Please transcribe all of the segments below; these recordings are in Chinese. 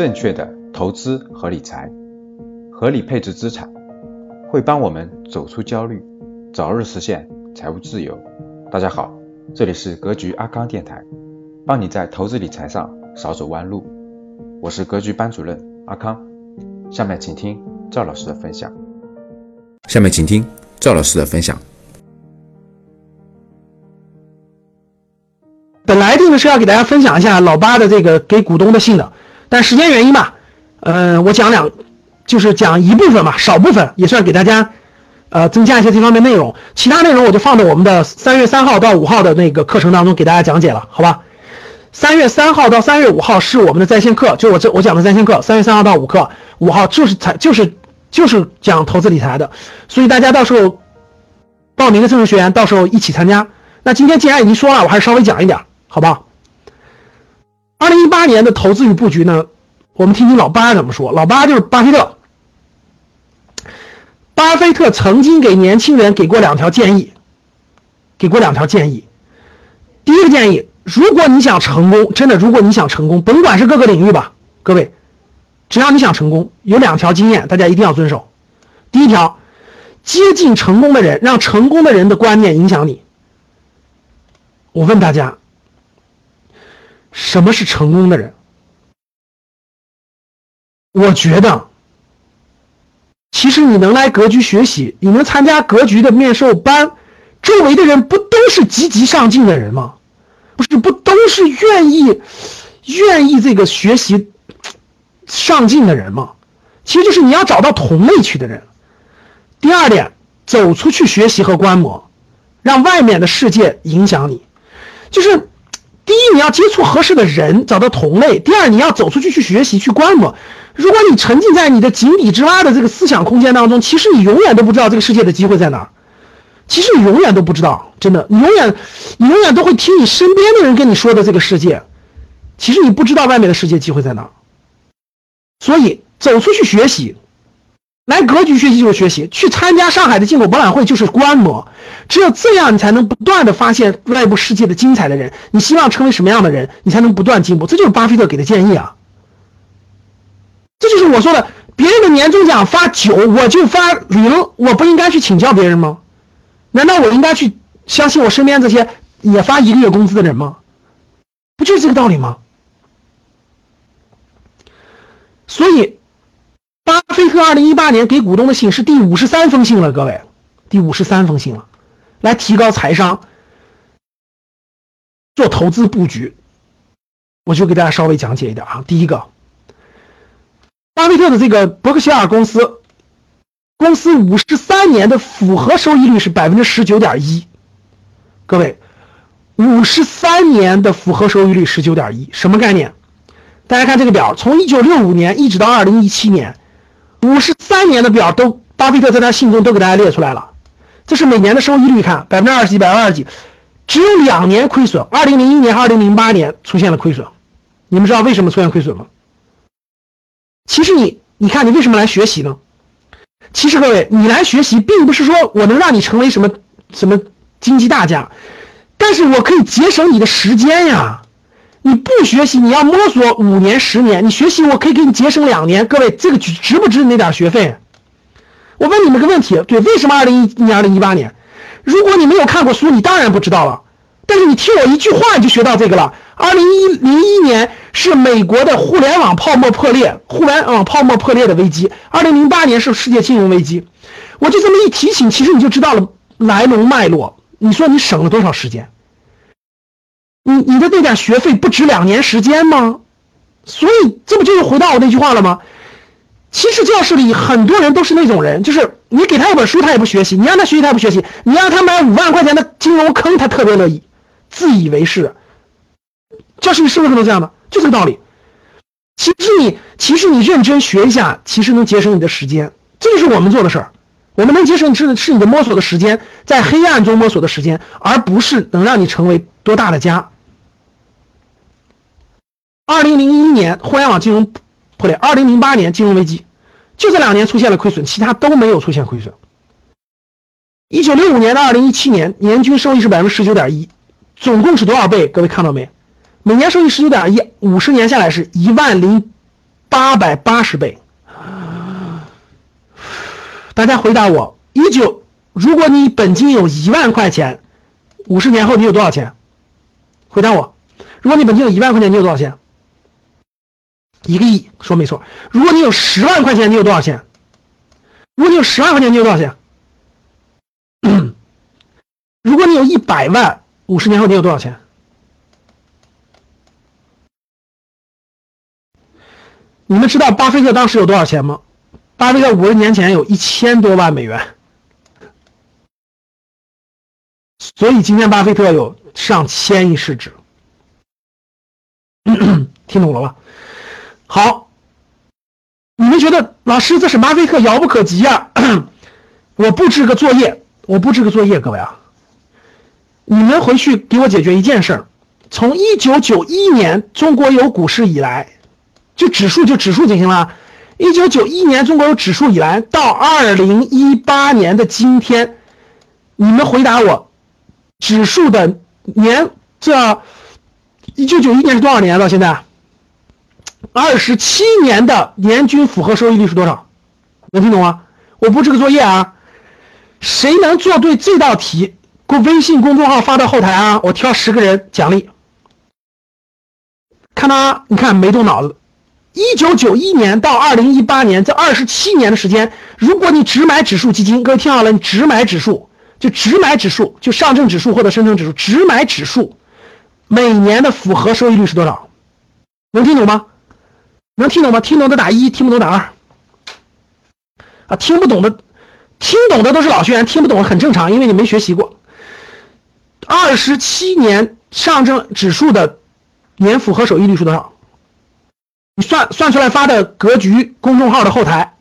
正确的投资和理财，合理配置资产，会帮我们走出焦虑，早日实现财务自由。大家好，这里是格局阿康电台，帮你在投资理财上少走弯路。我是格局班主任阿康，下面请听赵老师的分享。下面请听赵老师的分享。本来这个是要给大家分享一下老八的这个给股东的信的，但时间原因吧，呃，我讲两，就是讲一部分吧，少部分也算给大家，呃，增加一些这方面内容。其他内容我就放到我们的三月三号到五号的那个课程当中给大家讲解了，好吧？三月三号到三月五号是我们的在线课，就我这我讲的在线课，三月三号到五课，五号就是才就是就是讲投资理财的，所以大家到时候报名的正式学员到时候一起参加。那今天既然已经说了，我还是稍微讲一点。好吧，二零一八年的投资与布局呢，我们听听老八怎么说。老八就是巴菲特，巴菲特曾经给年轻人给过两条建议，给过两条建议。第一个建议，如果你想成功，真的，如果你想成功，甭管是各个领域吧，各位，只要你想成功，有两条经验，大家一定要遵守。第一条，接近成功的人，让成功的人的观念影响你。我问大家。什么是成功的人？我觉得，其实你能来格局学习，你能参加格局的面授班，周围的人不都是积极上进的人吗？不是，不都是愿意愿意这个学习上进的人吗？其实就是你要找到同类去的人。第二点，走出去学习和观摩，让外面的世界影响你，就是。第一，你要接触合适的人，找到同类；第二，你要走出去去学习、去观摩。如果你沉浸在你的井底之蛙的这个思想空间当中，其实你永远都不知道这个世界的机会在哪。其实你永远都不知道，真的，你永远，你永远都会听你身边的人跟你说的这个世界。其实你不知道外面的世界机会在哪。所以，走出去学习。来格局学习就是学习，去参加上海的进口博览会就是观摩，只有这样，你才能不断的发现外部世界的精彩的人。你希望成为什么样的人，你才能不断进步。这就是巴菲特给的建议啊。这就是我说的，别人的年终奖发九，我就发零，我不应该去请教别人吗？难道我应该去相信我身边这些也发一个月工资的人吗？不就是这个道理吗？所以。二零一八年给股东的信是第五十三封信了，各位，第五十三封信了，来提高财商，做投资布局，我就给大家稍微讲解一点啊。第一个，巴菲特的这个伯克希尔公司，公司五十三年的复合收益率是百分之十九点一，各位，五十三年的复合收益率十九点一，什么概念？大家看这个表，从一九六五年一直到二零一七年。五十三年的表都，巴菲特在他信中都给大家列出来了，这是每年的收益率，看百分之二十几，百分之二十几，只有两年亏损，二零零一年、二零零八年出现了亏损，你们知道为什么出现亏损吗？其实你，你看你为什么来学习呢？其实各位，你来学习并不是说我能让你成为什么什么经济大家，但是我可以节省你的时间呀。你不学习，你要摸索五年、十年。你学习，我可以给你节省两年。各位，这个值不值那点学费？我问你们个问题：对，为什么二零一年、二零一八年？如果你没有看过书，你当然不知道了。但是你听我一句话，你就学到这个了。二零一零一年是美国的互联网泡沫破裂，互联网泡沫破裂的危机。二零零八年是世界金融危机。我就这么一提醒，其实你就知道了来龙脉络。你说你省了多少时间？你你的那点学费不值两年时间吗？所以这不就是回到我那句话了吗？其实教室里很多人都是那种人，就是你给他一本书他也不学习，你让他学习他也不学习，你让他买五万块钱的金融坑他特别乐意，自以为是。教室里是不是都这样的？就这个道理。其实你其实你认真学一下，其实能节省你的时间，这就是我们做的事儿。我们能节省是是你的摸索的时间，在黑暗中摸索的时间，而不是能让你成为多大的家。二零零一年互联网金融破裂，二零零八年金融危机，就这两年出现了亏损，其他都没有出现亏损。一九六五年到二零一七年，年均收益是百分之十九点一，总共是多少倍？各位看到没？每年收益十九点一，五十年下来是一万零八百八十倍。大家回答我：一九，如果你本金有一万块钱，五十年后你有多少钱？回答我：如果你本金有一万块钱，你有多少钱？一个亿，说没错。如果你有十万块钱，你有多少钱？如果你有十万块钱，你有多少钱？如果你有一百万，五十年后你有多少钱？你们知道巴菲特当时有多少钱吗？巴菲特五十年前有一千多万美元，所以今天巴菲特有上千亿市值。听懂了吧？好，你们觉得老师这是巴菲特遥不可及呀？我布置个作业，我布置个作业，各位啊，你们回去给我解决一件事儿：从一九九一年中国有股市以来，就指数就指数就行了。一九九一年中国有指数以来，到二零一八年的今天，你们回答我，指数的年这一九九一年是多少年到现在？二十七年的年均复合收益率是多少？能听懂吗？我布置个作业啊，谁能做对这道题，给微信公众号发到后台啊，我挑十个人奖励。看他，你看没动脑子。一九九一年到二零一八年这二十七年的时间，如果你只买指数基金，各位听好了，你只买指数，就只买指数，就上证指数或者深成指数，只买指数，每年的复合收益率是多少？能听懂吗？能听懂吗？听懂的打一，听不懂打二。啊，听不懂的，听懂的都是老学员，听不懂很正常，因为你没学习过。二十七年上证指数的年复合收益率是多少？你算算出来发的格局公众号的后台，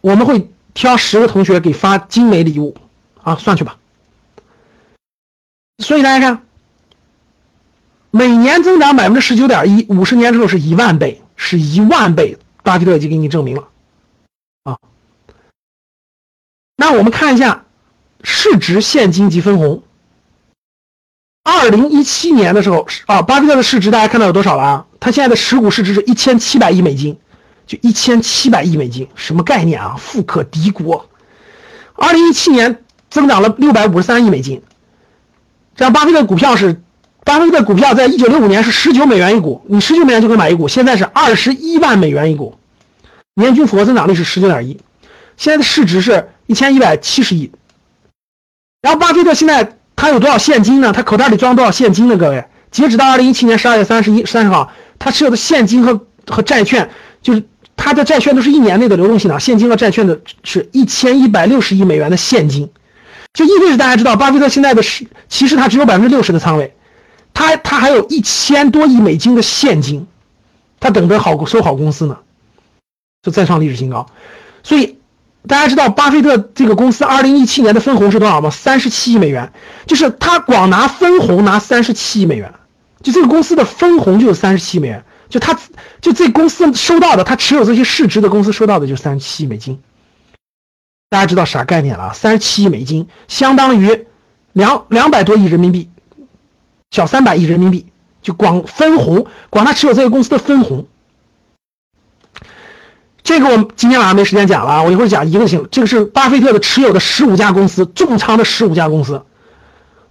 我们会挑十个同学给发精美礼物啊，算去吧。所以大家看，每年增长百分之十九点一，五十年之后是一万倍，是一万倍，巴菲特已经给你证明了啊。那我们看一下市值、现金及分红。二零一七年的时候啊，巴菲特的市值大家看到有多少了啊？他现在的持股市值是一千七百亿美金，就一千七百亿美金，什么概念啊？富可敌国。二零一七年增长了六百五十三亿美金。这样，巴菲特股票是，巴菲特股票在一九六五年是十九美元一股，你十九美元就可以买一股，现在是二十一万美元一股，年均复合增长率是十九点一，现在的市值是一千一百七十亿。然后，巴菲特现在。他有多少现金呢？他口袋里装多少现金呢？各位，截止到二零一七年十二月三十一三十号，他持有的现金和和债券，就是他的债券都是一年内的流动性的，现金和债券的是一千一百六十亿美元的现金，就意味着大家知道，巴菲特现在的是其实他只有百分之六十的仓位，他他还有一千多亿美金的现金，他等着好收好公司呢，就再创历史新高，所以。大家知道巴菲特这个公司二零一七年的分红是多少吗？三十七亿美元，就是他光拿分红拿三十七亿美元，就这个公司的分红就有三十七亿美元，就他就这公司收到的，他持有这些市值的公司收到的就三十七亿美金。大家知道啥概念了？三十七亿美金相当于两两百多亿人民币，小三百亿人民币，就光分红，光他持有这个公司的分红。这个我今天晚上没时间讲了啊，我一会儿讲一个行。这个是巴菲特的持有的十五家公司，重仓的十五家公司。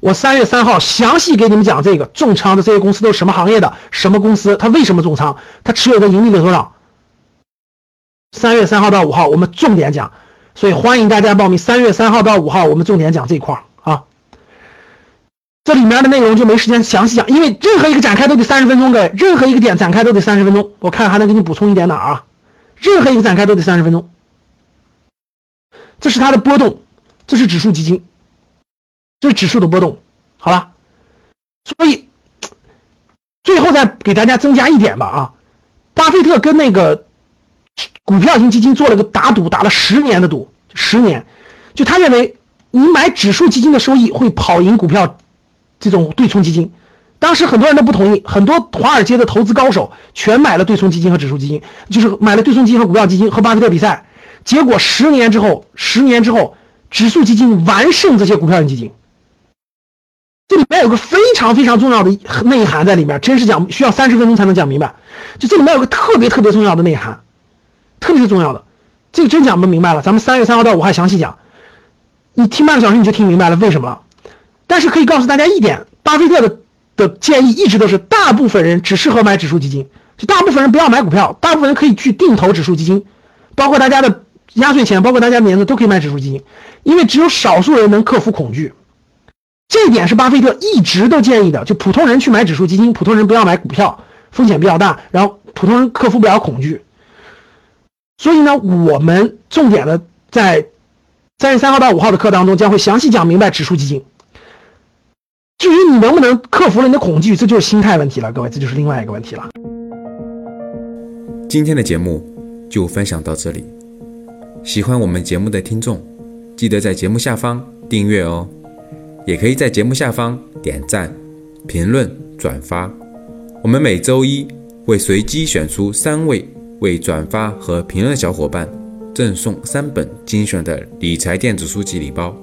我三月三号详细给你们讲这个重仓的这些公司都是什么行业的，什么公司，它为什么重仓，它持有的盈利有多少。三月三号到五号我们重点讲，所以欢迎大家报名。三月三号到五号我们重点讲这块啊，这里面的内容就没时间详细讲，因为任何一个展开都得三十分钟，各位，任何一个点展开都得三十分钟。我看还能给你补充一点哪啊？任何一个展开都得三十分钟，这是它的波动，这是指数基金，这是指数的波动，好吧，所以最后再给大家增加一点吧啊，巴菲特跟那个股票型基金做了个打赌，打了十年的赌，十年，就他认为你买指数基金的收益会跑赢股票这种对冲基金。当时很多人都不同意，很多华尔街的投资高手全买了对冲基金和指数基金，就是买了对冲基金和股票基金和巴菲特比赛。结果十年之后，十年之后，指数基金完胜这些股票型基金。这里面有个非常非常重要的内涵在里面，真是讲需要三十分钟才能讲明白。就这里面有个特别特别重要的内涵，特别是重要的，这个真讲不明白了。咱们三月三号到五号详细讲，你听半个小时你就听明白了为什么了。但是可以告诉大家一点，巴菲特的的建议一直都是，大部分人只适合买指数基金，就大部分人不要买股票，大部分人可以去定投指数基金，包括大家的压岁钱，包括大家的年资都可以买指数基金，因为只有少数人能克服恐惧。这一点是巴菲特一直都建议的，就普通人去买指数基金，普通人不要买股票，风险比较大，然后普通人克服不了恐惧。所以呢，我们重点的在三月三号到五号的课当中将会详细讲明白指数基金。至于你能不能克服了你的恐惧，这就是心态问题了，各位，这就是另外一个问题了。今天的节目就分享到这里，喜欢我们节目的听众，记得在节目下方订阅哦。也可以在节目下方点赞、评论、转发。我们每周一会随机选出三位为转发和评论的小伙伴，赠送三本精选的理财电子书籍礼包。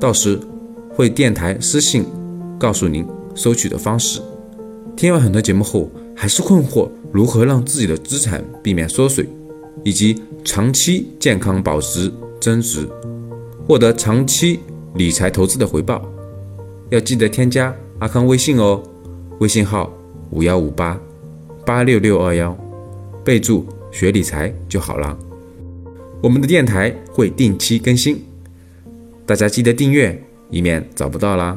到时会电台私信告诉您收取的方式。听完很多节目后，还是困惑如何让自己的资产避免缩水，以及长期健康保值增值，获得长期。理财投资的回报，要记得添加阿康微信哦，微信号五幺五八八六六二幺，备注学理财就好了。我们的电台会定期更新，大家记得订阅，以免找不到啦。